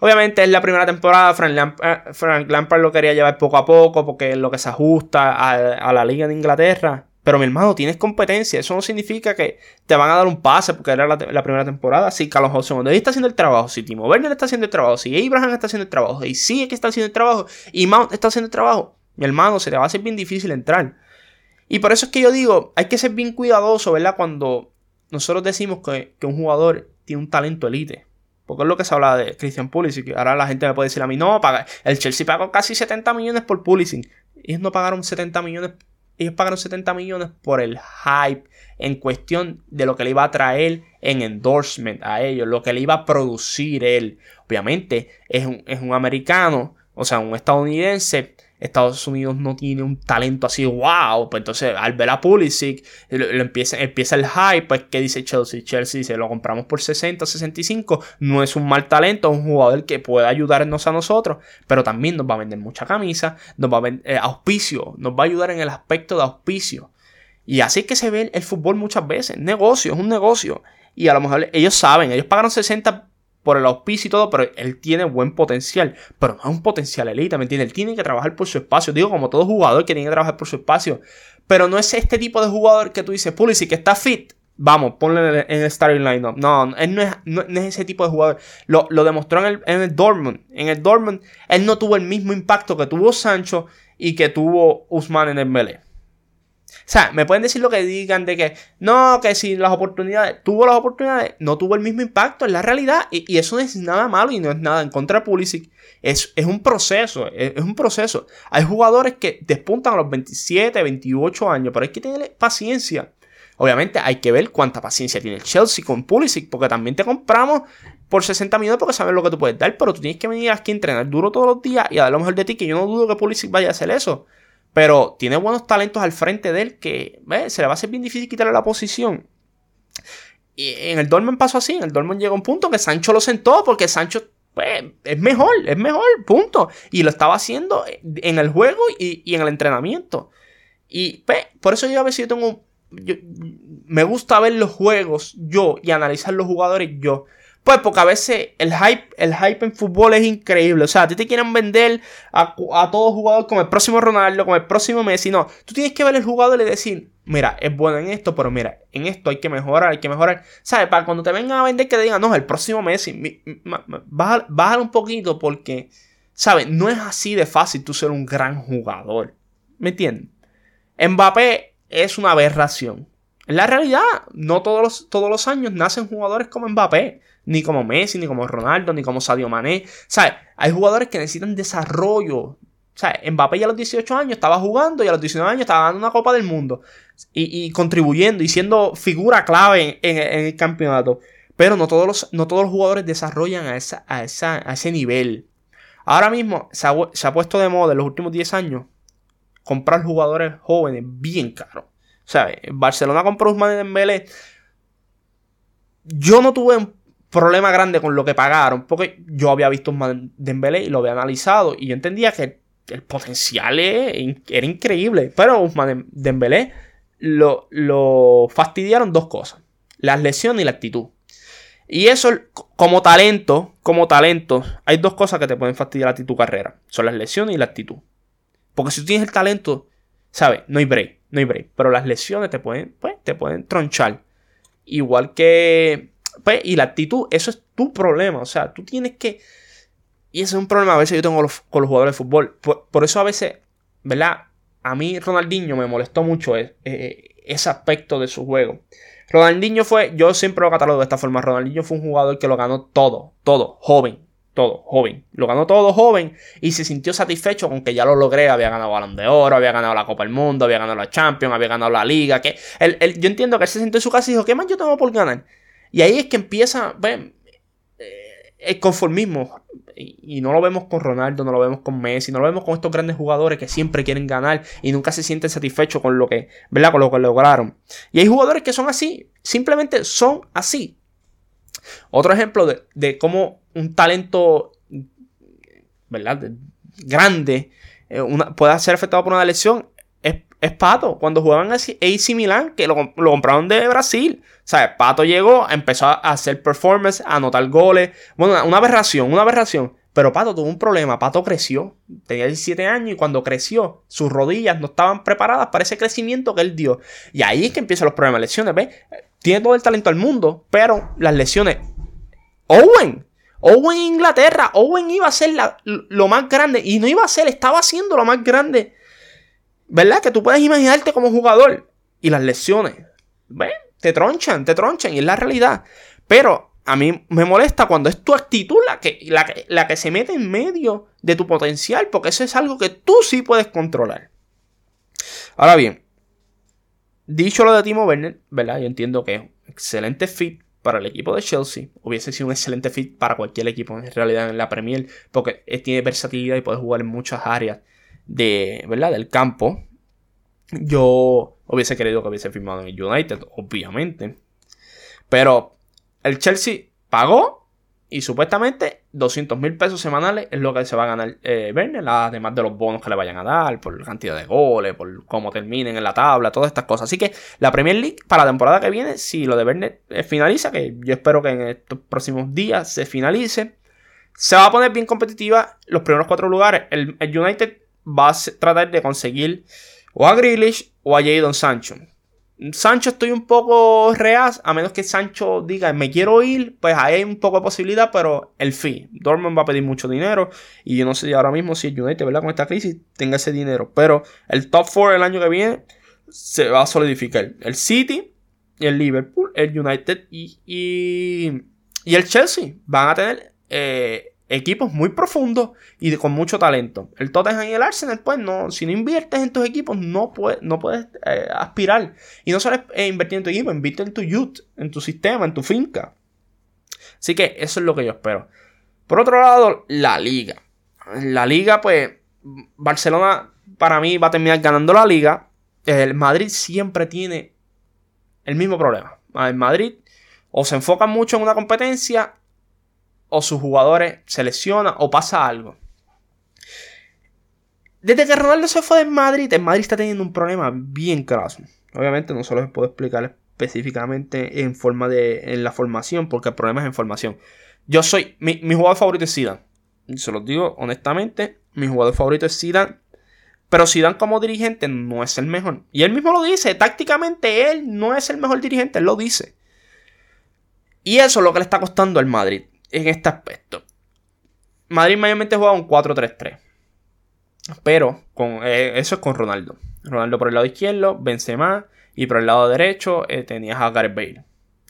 Obviamente es la primera temporada, Frank Lampard, lo quería llevar poco a poco porque es lo que se ajusta a, la liga de Inglaterra. Pero mi hermano, tienes competencia. Eso no significa que te van a dar un pase porque era la, primera temporada. Si Carlos Hudson está haciendo el trabajo, si Timo Werner está haciendo el trabajo, si Abraham está haciendo el trabajo, y sí que está haciendo el trabajo, y Mount está haciendo el trabajo, mi hermano, se te va a hacer bien difícil entrar. Y por eso es que yo digo, hay que ser bien cuidadoso, ¿verdad? Cuando nosotros decimos que, un jugador tiene un talento elite. Porque es lo que se habla de Christian Pulisic. Ahora la gente me puede decir a mí, no, paga. el Chelsea pagó casi 70 millones por Pulisic. Ellos no pagaron 70 millones. Ellos pagaron 70 millones por el hype en cuestión de lo que le iba a traer en endorsement a ellos, lo que le iba a producir él. Obviamente es un, es un americano, o sea, un estadounidense Estados Unidos no tiene un talento así, wow. Pues entonces, al ver a Pulisic, empieza, empieza el hype. Pues, ¿qué dice Chelsea? Chelsea dice: lo compramos por 60, 65. No es un mal talento, es un jugador que puede ayudarnos a nosotros, pero también nos va a vender mucha camisa, nos va a vender eh, auspicio, nos va a ayudar en el aspecto de auspicio. Y así es que se ve el, fútbol muchas veces. Negocio, es un negocio. Y a lo mejor ellos saben, ellos pagaron 60 por el auspicio y todo, pero él tiene buen potencial. Pero no es un potencial elite, ¿me entiendes? Él tiene que trabajar por su espacio. Digo, como todo jugador que tiene que trabajar por su espacio. Pero no es este tipo de jugador que tú dices, Pulisic, que está fit. Vamos, ponle en el starting lineup. No, él no es, no, es, ese tipo de jugador. Lo, demostró en el, en el Dortmund. En el Dortmund, él no tuvo el mismo impacto que tuvo Sancho y que tuvo Usman en el Melee. Sea, me pueden decir lo que digan de que no, que si las oportunidades, tuvo las oportunidades, no tuvo el mismo impacto en la realidad. Y, eso no es nada malo y no es nada en contra de Pulisic. Es, es un proceso, es, un proceso. Hay jugadores que despuntan a los 27, 28 años, pero hay que tener paciencia. Obviamente hay que ver cuánta paciencia tiene el Chelsea con Pulisic, porque también te compramos por 60 millones porque sabes lo que tú puedes dar, pero tú tienes que venir aquí a entrenar duro todos los días y a dar lo mejor de ti, que yo no dudo que Pulisic vaya a hacer eso. Pero tiene buenos talentos al frente de él que se le va a hacer bien difícil quitarle la posición. Y en el Dortmund pasó así. En el Dortmund llegó un punto que Sancho lo sentó porque Sancho es mejor, es mejor, punto. Y lo estaba haciendo en el juego y, en el entrenamiento. Y por eso yo a veces yo tengo... me gusta ver los juegos yo y analizar los jugadores yo. Pues porque a veces el hype, el hype en fútbol es increíble. O sea, a ti te quieren vender a, a todo jugador como el próximo Ronaldo, como el próximo Messi. No, tú tienes que ver el jugador y decir, mira, es bueno en esto, pero mira, en esto hay que mejorar, hay que mejorar. ¿Sabes? Para cuando te vengan a vender que te digan, no, el próximo Messi, bájalo un poquito porque, ¿sabes? No es así de fácil tú ser un gran jugador. ¿Me entiendes? Mbappé es una aberración. En la realidad, no todos los, todos los años nacen jugadores como Mbappé ni como Messi, ni como Ronaldo, ni como Sadio Mané. ¿Sabes? Hay jugadores que necesitan desarrollo. ¿Sabes? Mbappé ya a los 18 años estaba jugando y a los 19 años estaba dando una Copa del Mundo. Y, contribuyendo y siendo figura clave en, el campeonato. Pero no todos los, no todos los jugadores desarrollan a, esa, a, ese nivel. Ahora mismo se ha, puesto de moda en los últimos 10 años comprar jugadores jóvenes bien caros. ¿Sabes? Barcelona compró Usman Dembélé. Yo no tuve problema grande con lo que pagaron, porque yo había visto un Dembélé y lo había analizado y yo entendía que el potencial era increíble, pero Usman Dembélé lo, lo fastidiaron dos cosas, las lesiones y la actitud. Y eso, como talento, como talento, hay dos cosas que te pueden fastidiar a ti tu carrera. Son las lesiones y la actitud. Porque si tú tienes el talento, ¿sabes? No hay break, no hay break. Pero las lesiones te pueden, pues, te pueden tronchar. Igual que pues, y la actitud, eso es tu problema. O sea, tú tienes que. Y ese es un problema a veces yo tengo con los, jugadores de fútbol. Por, eso a veces, ¿verdad? A mí Ronaldinho me molestó mucho e, e, ese aspecto de su juego. Ronaldinho fue, yo siempre lo catalogo de esta forma, Ronaldinho fue un jugador que lo ganó todo, todo, joven, todo, joven. Lo ganó todo joven y se sintió satisfecho con que ya lo logré. Había ganado Balón de Oro, había ganado la Copa del Mundo, había ganado la Champions, había ganado la Liga. Que yo entiendo que él se sintió en su casa y dijo, ¿qué más yo tengo por ganar? Y ahí es que empieza ven, eh, el conformismo. Y, no lo vemos con Ronaldo, no lo vemos con Messi, no lo vemos con estos grandes jugadores que siempre quieren ganar y nunca se sienten satisfechos con lo que, ¿verdad? Con lo que lograron. Y hay jugadores que son así, simplemente son así. Otro ejemplo de, de cómo un talento, ¿verdad? grande eh, puede ser afectado por una lesión es, Pato. Cuando jugaban AC Milan, que lo, compraron de Brasil. Sea, Pato llegó, empezó a hacer performance, a anotar goles. Bueno, una aberración, una aberración. Pero Pato tuvo un problema. Pato creció. Tenía 17 años y cuando creció, sus rodillas no estaban preparadas para ese crecimiento que él dio. Y ahí es que empiezan los problemas. Lesiones, ¿ves? Tiene todo el talento del mundo, pero las lesiones. Owen, Owen en Inglaterra, Owen iba a ser lo más grande y no iba a ser, estaba siendo lo más grande. ¿Verdad? Que tú puedes imaginarte como jugador y las lesiones. ¿Ven? Te tronchan, te tronchan y es la realidad. Pero a mí me molesta cuando es tu actitud la que, la que, se mete en medio de tu potencial, porque eso es algo que tú sí puedes controlar. Ahora bien, dicho lo de Timo Werner, ¿verdad? Yo entiendo que es un excelente fit para el equipo de Chelsea. Hubiese sido un excelente fit para cualquier equipo en realidad en la Premier, porque tiene versatilidad y puede jugar en muchas áreas de, ¿verdad? del campo. Yo hubiese querido que hubiese firmado en el United, obviamente. Pero el Chelsea pagó y supuestamente 200 mil pesos semanales es lo que se va a ganar eh, además de los bonos que le vayan a dar, por la cantidad de goles, por cómo terminen en la tabla, todas estas cosas. Así que la Premier League para la temporada que viene, si lo de Werner eh, finaliza, que yo espero que en estos próximos días se finalice, se va a poner bien competitiva los primeros cuatro lugares. El, el United va a tratar de conseguir o a Grealish o a Jadon Sancho. Sancho estoy un poco real, a menos que Sancho diga me quiero ir, pues ahí hay un poco de posibilidad, pero el fee. Dortmund va a pedir mucho dinero y yo no sé ahora mismo si el United, ¿verdad? Con esta crisis tenga ese dinero, pero el top 4 el año que viene se va a solidificar. El City, el Liverpool, el United y, y, y el Chelsea van a tener eh, equipos muy profundos y con mucho talento. El Tottenham y el Arsenal, pues no, si no inviertes en tus equipos, no, no puedes eh, aspirar. Y no solo es invertir en tu equipo, invierte en tu youth, en tu sistema, en tu finca. Así que eso es lo que yo espero. Por otro lado, la liga. La liga, pues, Barcelona para mí va a terminar ganando la liga. El Madrid siempre tiene el mismo problema. El Madrid o se enfoca mucho en una competencia o sus jugadores se lesionan o pasa algo. Desde que Ronaldo se fue de Madrid, el Madrid está teniendo un problema bien craso. Obviamente no solo les puedo explicar específicamente en forma de en la formación, porque el problema es en formación. Yo soy mi, jugador favorito es Zidane. Se los digo honestamente, mi jugador favorito es Zidane. Pero Zidane como dirigente no es el mejor. Y él mismo lo dice, tácticamente él no es el mejor dirigente, él lo dice. Y eso es lo que le está costando al Madrid en este aspecto. Madrid mayormente juega un 4-3-3. Pero con, eh, eso es con Ronaldo. Ronaldo por el lado izquierdo, Benzema. Y por el lado derecho eh, tenías a Gareth Bale.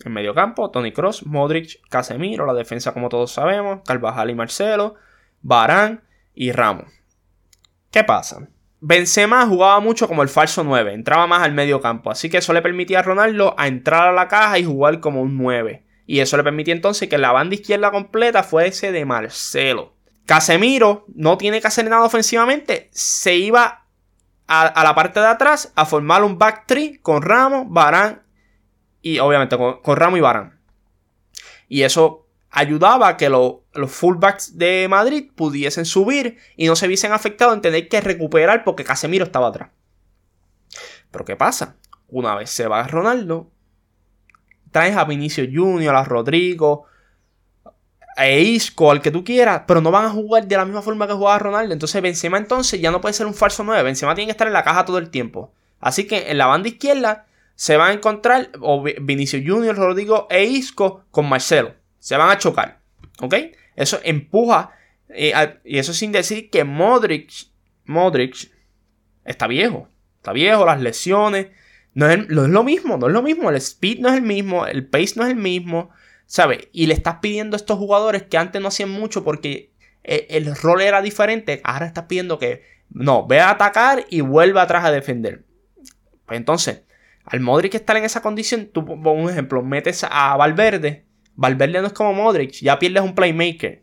En medio campo, Tony Cross, Modric, Casemiro. La defensa, como todos sabemos, Carvajal y Marcelo. Barán y Ramos. ¿Qué pasa? Benzema jugaba mucho como el falso 9, entraba más al medio campo, así que eso le permitía a Ronaldo a entrar a la caja y jugar como un 9. Y eso le permitía entonces que la banda izquierda completa fuese de Marcelo. Casemiro no tiene que hacer nada ofensivamente. Se iba a, la parte de atrás a formar un back tree con Ramos, Barán y obviamente con, Ramos y Barán. Y eso ayudaba a que los fullbacks de Madrid pudiesen subir y no se viesen afectados en tener que recuperar porque Casemiro estaba atrás. Pero ¿qué pasa? Una vez se va Ronaldo, traes a Vinicio Junior, a Rodrigo, a Isco, al que tú quieras, pero no van a jugar de la misma forma que jugaba Ronaldo. Entonces Benzema entonces ya no puede ser un falso 9. Benzema tiene que estar en la caja todo el tiempo. Así que en la banda izquierda se van a encontrar o Vinicio Junior, Rodrigo e Isco con Marcelo. Se van a chocar. ¿Ok? Eso empuja. Eh, y eso sin decir que Modric, Modric está viejo. Está viejo, las lesiones. No es, lo mismo, no es lo mismo. El speed no es el mismo, el pace no es el mismo, ¿sabes? Y le estás pidiendo a estos jugadores que antes no hacían mucho porque eh, el, rol era diferente. Ahora estás pidiendo que no, ve a atacar y vuelva atrás a defender. Pues entonces, Al Modric estar en esa condición, tú, por un ejemplo, metes a Valverde. Valverde no es como Modric, ya pierdes un playmaker.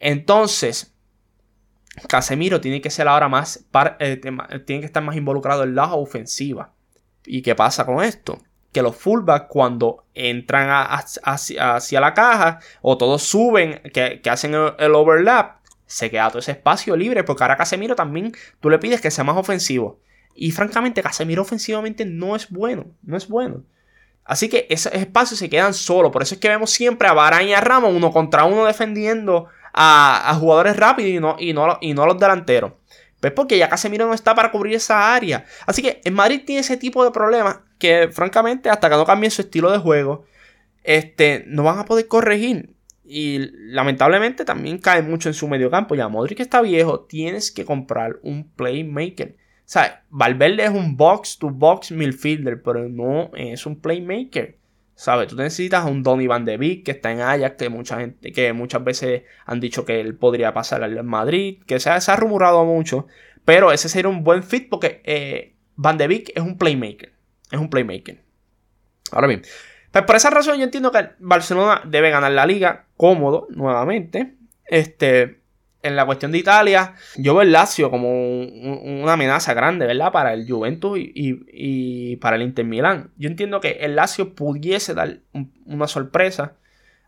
Entonces, Casemiro tiene que ser ahora más, eh, tiene que estar más involucrado en la ofensiva. ¿Y qué pasa con esto? Que los fullbacks cuando entran hacia, la caja o todos suben, que, hacen el, overlap, se queda todo ese espacio libre porque ahora Casemiro también tú le pides que sea más ofensivo. Y francamente Casemiro ofensivamente no es bueno, no es bueno. Así que esos espacios se quedan solos. Por eso es que vemos siempre a Varane y a Ramos uno contra uno defendiendo a, jugadores rápidos y no, y, no, y no a los delanteros. Pues porque ya Casemiro no está para cubrir esa área. Así que en Madrid tiene ese tipo de problemas que, francamente, hasta que no cambien su estilo de juego, este, no van a poder corregir. Y lamentablemente también cae mucho en su mediocampo. Ya Modric está viejo, tienes que comprar un playmaker. O sea, Valverde es un box to box midfielder, pero no es un playmaker. ¿Sabes? Tú necesitas un Donny Van de Beek que está en Ajax, que mucha gente, que muchas veces han dicho que él podría pasar al Madrid, que se ha, se ha rumorado mucho, pero ese sería un buen fit porque eh, Van de Beek es un playmaker, es un playmaker. Ahora bien, pues por esa razón yo entiendo que Barcelona debe ganar la liga cómodo nuevamente. Este, en la cuestión de Italia, yo veo el Lazio como una amenaza grande, ¿verdad? Para el Juventus y, para el Inter Milán. Yo entiendo que el Lazio pudiese dar una sorpresa.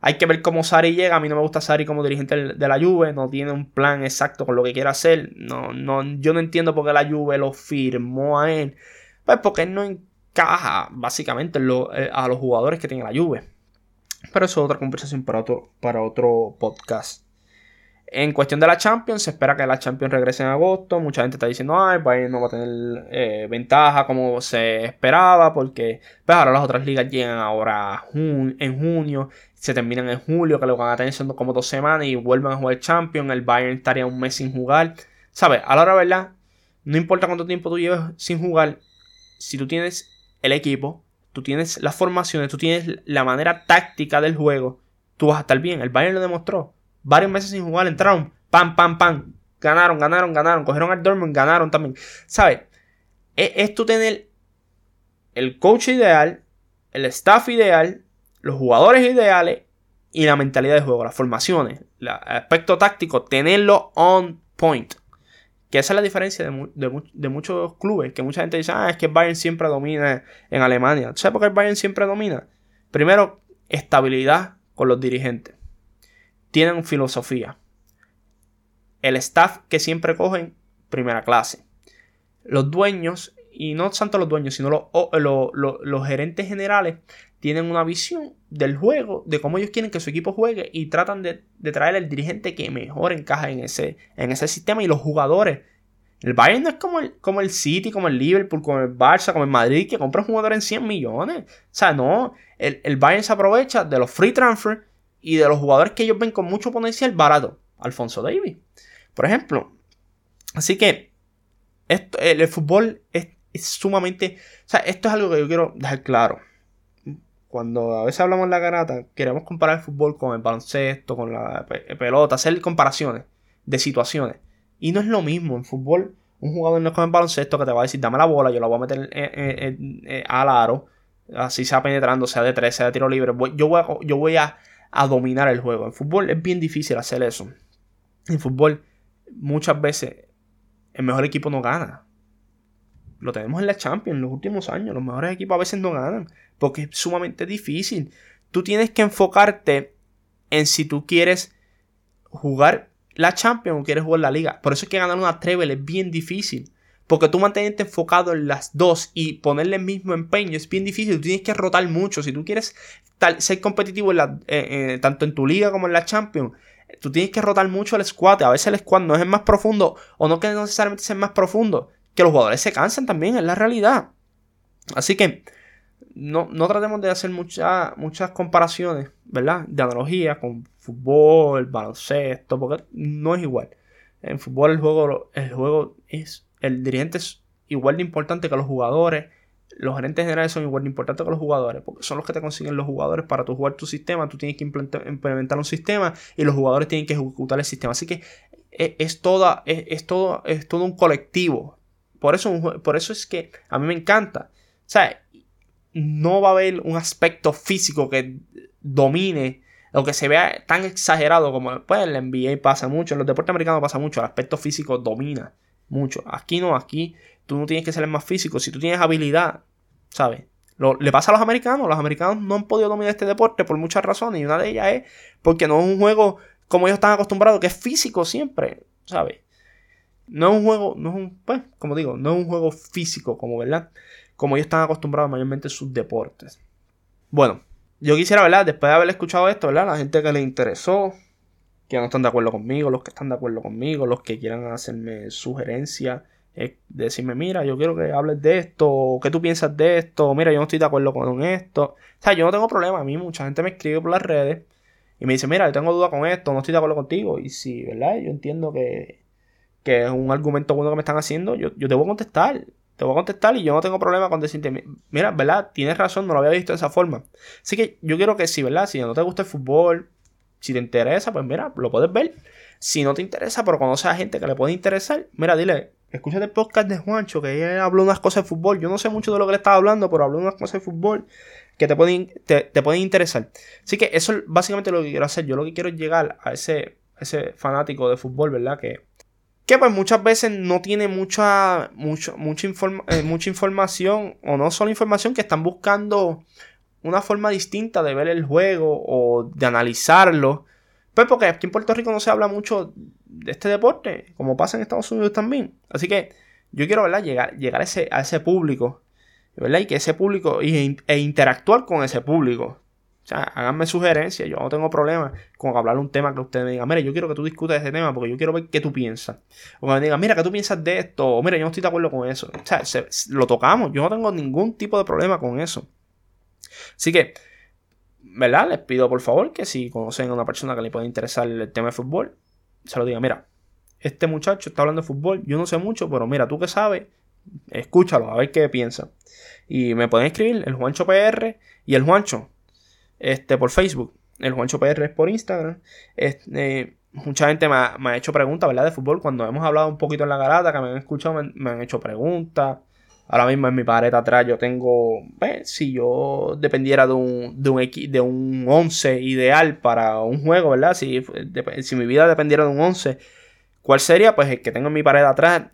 Hay que ver cómo Sari llega. A mí no me gusta Sari como dirigente de la Juve. No tiene un plan exacto con lo que quiere hacer. No, no, yo no entiendo por qué la Juve lo firmó a él. Pues porque él no encaja básicamente eh, a los jugadores que tiene la Juve. Pero eso es otra conversación para otro, para otro podcast. En cuestión de la Champions, se espera que la Champions regrese en agosto. Mucha gente está diciendo, ay, Bayern no va a tener eh, ventaja como se esperaba, porque pues, ahora las otras ligas llegan ahora en junio, se terminan en julio, que lo van a tener como dos semanas y vuelven a jugar Champions. El Bayern estaría un mes sin jugar. ¿Sabes? A la hora, ¿verdad? No importa cuánto tiempo tú lleves sin jugar, si tú tienes el equipo, tú tienes las formaciones, tú tienes la manera táctica del juego, tú vas a estar bien. El Bayern lo demostró varios meses sin jugar, entraron, pam, pam, pam, ganaron, ganaron, ganaron, cogieron al Dortmund, ganaron también. ¿Sabes? Es, es tú tener el coach ideal, el staff ideal, los jugadores ideales y la mentalidad de juego, las formaciones, el aspecto táctico, tenerlo on point. Que esa es la diferencia de, muchos clubes. Que mucha gente dice, ah, es que Bayern siempre domina en Alemania. ¿Sabes por qué Bayern siempre domina? Primero, estabilidad con los dirigentes tienen filosofía. El staff que siempre cogen, primera clase. Los dueños, y no tanto los dueños, sino los, gerentes generales, tienen una visión del juego, de cómo ellos quieren que su equipo juegue y tratan de, traer el dirigente que mejor encaja en ese, en ese sistema y los jugadores. El Bayern no es como el, como el City, como el Liverpool, como el Barça, como el Madrid, que compra un jugador en 100 millones. O sea, no, el, el Bayern se aprovecha de los free transfer y de los jugadores que ellos ven con mucho potencial barato. Alfonso Davis, por ejemplo. Así que el, fútbol es, sumamente... O sea, esto es algo que yo quiero dejar claro. Cuando a veces hablamos en la garata, queremos comparar el fútbol con el baloncesto, con la pelota, hacer comparaciones de situaciones. Y no es lo mismo. En fútbol, un jugador no es como en baloncesto que te va a decir, dame la bola, yo la voy a meter al aro. Así sea penetrando, sea de tres, sea de tiro libre. Yo voy yo voy a a dominar el juego. En fútbol es bien difícil hacer eso. En fútbol muchas veces el mejor equipo no gana. Lo tenemos en la Champions en los últimos años. Los mejores equipos a veces no ganan porque es sumamente difícil. Tú tienes que enfocarte en si tú quieres jugar la Champions o quieres jugar la Liga. Por eso es que ganar una treble es bien difícil. Porque tú mantenerte enfocado en las dos y ponerle el mismo empeño es bien difícil. Tú tienes que rotar mucho. Si tú quieres ser competitivo en eh, tanto en tu liga como en la Champions, tú tienes que rotar mucho el squad. A veces el squad no es más profundo o no que necesariamente sea más profundo. Que los jugadores se cansan también, es la realidad. Así que no, no tratemos de hacer muchas comparaciones, ¿verdad? De analogía con fútbol, baloncesto, porque no es igual. En fútbol el juego, el juego es el dirigente es igual de importante que los jugadores. Los gerentes generales son igual de importantes que los jugadores, porque son los que te consiguen los jugadores para tu jugar tu sistema. Tú tienes que implementar un sistema y los jugadores tienen que ejecutar el sistema. Así que e, es, toda, es, todo, es todo un colectivo. Por eso, por eso es que a mí me encanta. O sea, no va a haber un aspecto físico que domine o que se vea tan exagerado como pues, en la NBA pasa mucho, en los deportes americanos pasa mucho, el aspecto físico domina mucho. Aquí no, aquí tú no tienes que ser el más físico, si tú tienes habilidad, ¿sabes? le pasa a los americanos, los americanos no han podido dominar este deporte por muchas razones y una de ellas es porque no es un juego como ellos están acostumbrados, que es físico siempre, ¿sabes? No es un juego, no es un, pues, como digo, no es un juego físico, como, ¿verdad? Como ellos están acostumbrados mayormente en sus deportes. Bueno, yo quisiera, ¿verdad? Después de haber escuchado esto, ¿verdad? La gente que le interesó, que no están de acuerdo conmigo, los que están de acuerdo conmigo, los que quieran hacerme sugerencias, decirme, mira, yo quiero que hables de esto, ¿qué tú piensas de esto? Mira, yo no estoy de acuerdo con esto. O sea, yo no tengo problema, a mí mucha gente me escribe por las redes y me dice, mira, yo tengo duda con esto, no estoy de acuerdo contigo. Y si, ¿verdad? Yo entiendo que, que es un argumento bueno que me están haciendo, yo, yo te voy a contestar. Te voy a contestar y yo no tengo problema con decirte, mira, ¿verdad? Tienes razón, no lo había visto de esa forma. Así que yo quiero que si, ¿verdad? Si no te gusta el fútbol, si te interesa, pues mira, lo puedes ver. Si no te interesa, pero conoces a gente que le puede interesar, mira, dile, escúchate el podcast de Juancho, que él habló unas cosas de fútbol. Yo no sé mucho de lo que le estaba hablando, pero habló unas cosas de fútbol que te pueden, te, pueden interesar. Así que eso es básicamente lo que quiero hacer. Yo lo que quiero es llegar a ese, ese fanático de fútbol, ¿verdad? Que, que pues muchas veces no tiene mucha, mucha, eh, mucha información, o no solo información, que están buscando una forma distinta de ver el juego o de analizarlo. Pues porque aquí en Puerto Rico no se habla mucho de este deporte, como pasa en Estados Unidos también. Así que yo quiero, ¿verdad? Llegar, llegar a, ese, a ese público, ¿verdad? Y que ese público, e interactuar con ese público. O sea, háganme sugerencias, yo no tengo problema con hablar un tema que usted me diga, mira, yo quiero que tú discutas ese tema porque yo quiero ver qué tú piensas. O que me diga, mira, ¿qué tú piensas de esto? O mira, yo no estoy de acuerdo con eso. O sea, lo tocamos, yo no tengo ningún tipo de problema con eso. Así que, ¿verdad? Les pido por favor que si conocen a una persona que le puede interesar el tema de fútbol, se lo diga, mira, este muchacho está hablando de fútbol, yo no sé mucho, pero mira, tú que sabes, escúchalo, a ver qué piensa. Y me pueden escribir el Juancho PR y el Juancho este, por Facebook. El Juancho PR es por Instagram. Este, mucha gente me ha, hecho preguntas, ¿verdad? De fútbol. Cuando hemos hablado un poquito en la garata, que me han escuchado, me han hecho preguntas. Ahora mismo en mi pared atrás yo tengo, pues, si yo dependiera de un, de un, de un 11 ideal para un juego, ¿verdad? Si, si mi vida dependiera de un 11, ¿cuál sería? Pues el que tengo en mi pared atrás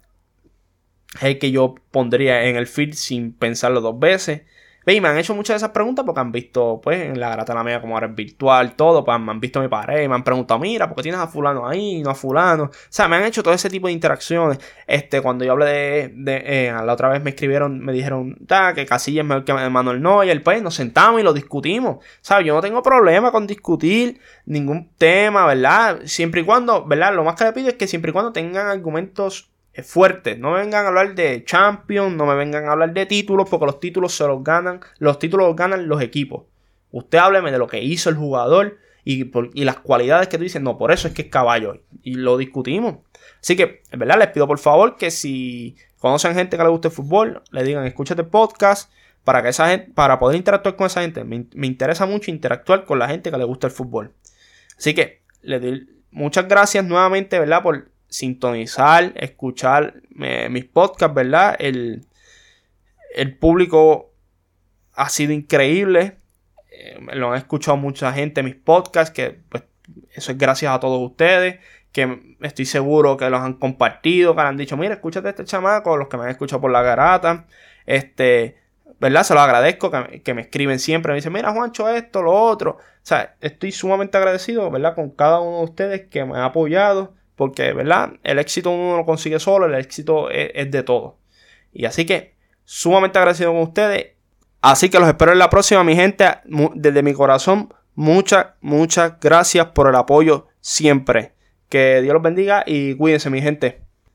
es el que yo pondría en el feed sin pensarlo dos veces. Y me han hecho muchas de esas preguntas porque han visto, pues, en la grata la media como ahora es virtual, todo, pues me han visto mi pared me han preguntado, mira, ¿por qué tienes a fulano ahí no a fulano? O sea, me han hecho todo ese tipo de interacciones. Este, cuando yo hablé de, de eh, la otra vez me escribieron, me dijeron, que Casillas es mejor que Manuel Neuer, pues nos sentamos y lo discutimos. ¿Sabes? Yo no tengo problema con discutir ningún tema, ¿verdad? Siempre y cuando, ¿verdad? Lo más que le pido es que siempre y cuando tengan argumentos fuerte. No me vengan a hablar de Champions, no me vengan a hablar de títulos, porque los títulos se los ganan, los títulos los ganan los equipos. Usted hábleme de lo que hizo el jugador y, y las cualidades que tú dices, no, por eso es que es caballo. Y lo discutimos. Así que, en verdad, les pido por favor que si conocen gente que le guste el fútbol, le digan, escúchate podcast para que esa gente, para poder interactuar con esa gente. Me, me interesa mucho interactuar con la gente que le gusta el fútbol. Así que, le doy muchas gracias nuevamente, ¿verdad? Por sintonizar, escuchar eh, mis podcasts, ¿verdad? El, el, público ha sido increíble. Eh, lo han escuchado mucha gente mis podcasts, que pues eso es gracias a todos ustedes, que estoy seguro que los han compartido, que han dicho, mira, escúchate a este chamaco, los que me han escuchado por la garata, este, ¿verdad? Se los agradezco que, que me escriben siempre, me dicen, mira Juancho, esto, lo otro. O sea, estoy sumamente agradecido, ¿verdad? Con cada uno de ustedes que me ha apoyado porque, ¿verdad? El éxito uno no lo consigue solo, el éxito es, de todo. Y así que, sumamente agradecido con ustedes. Así que los espero en la próxima, mi gente. Desde mi corazón, muchas, muchas gracias por el apoyo siempre. Que Dios los bendiga y cuídense, mi gente.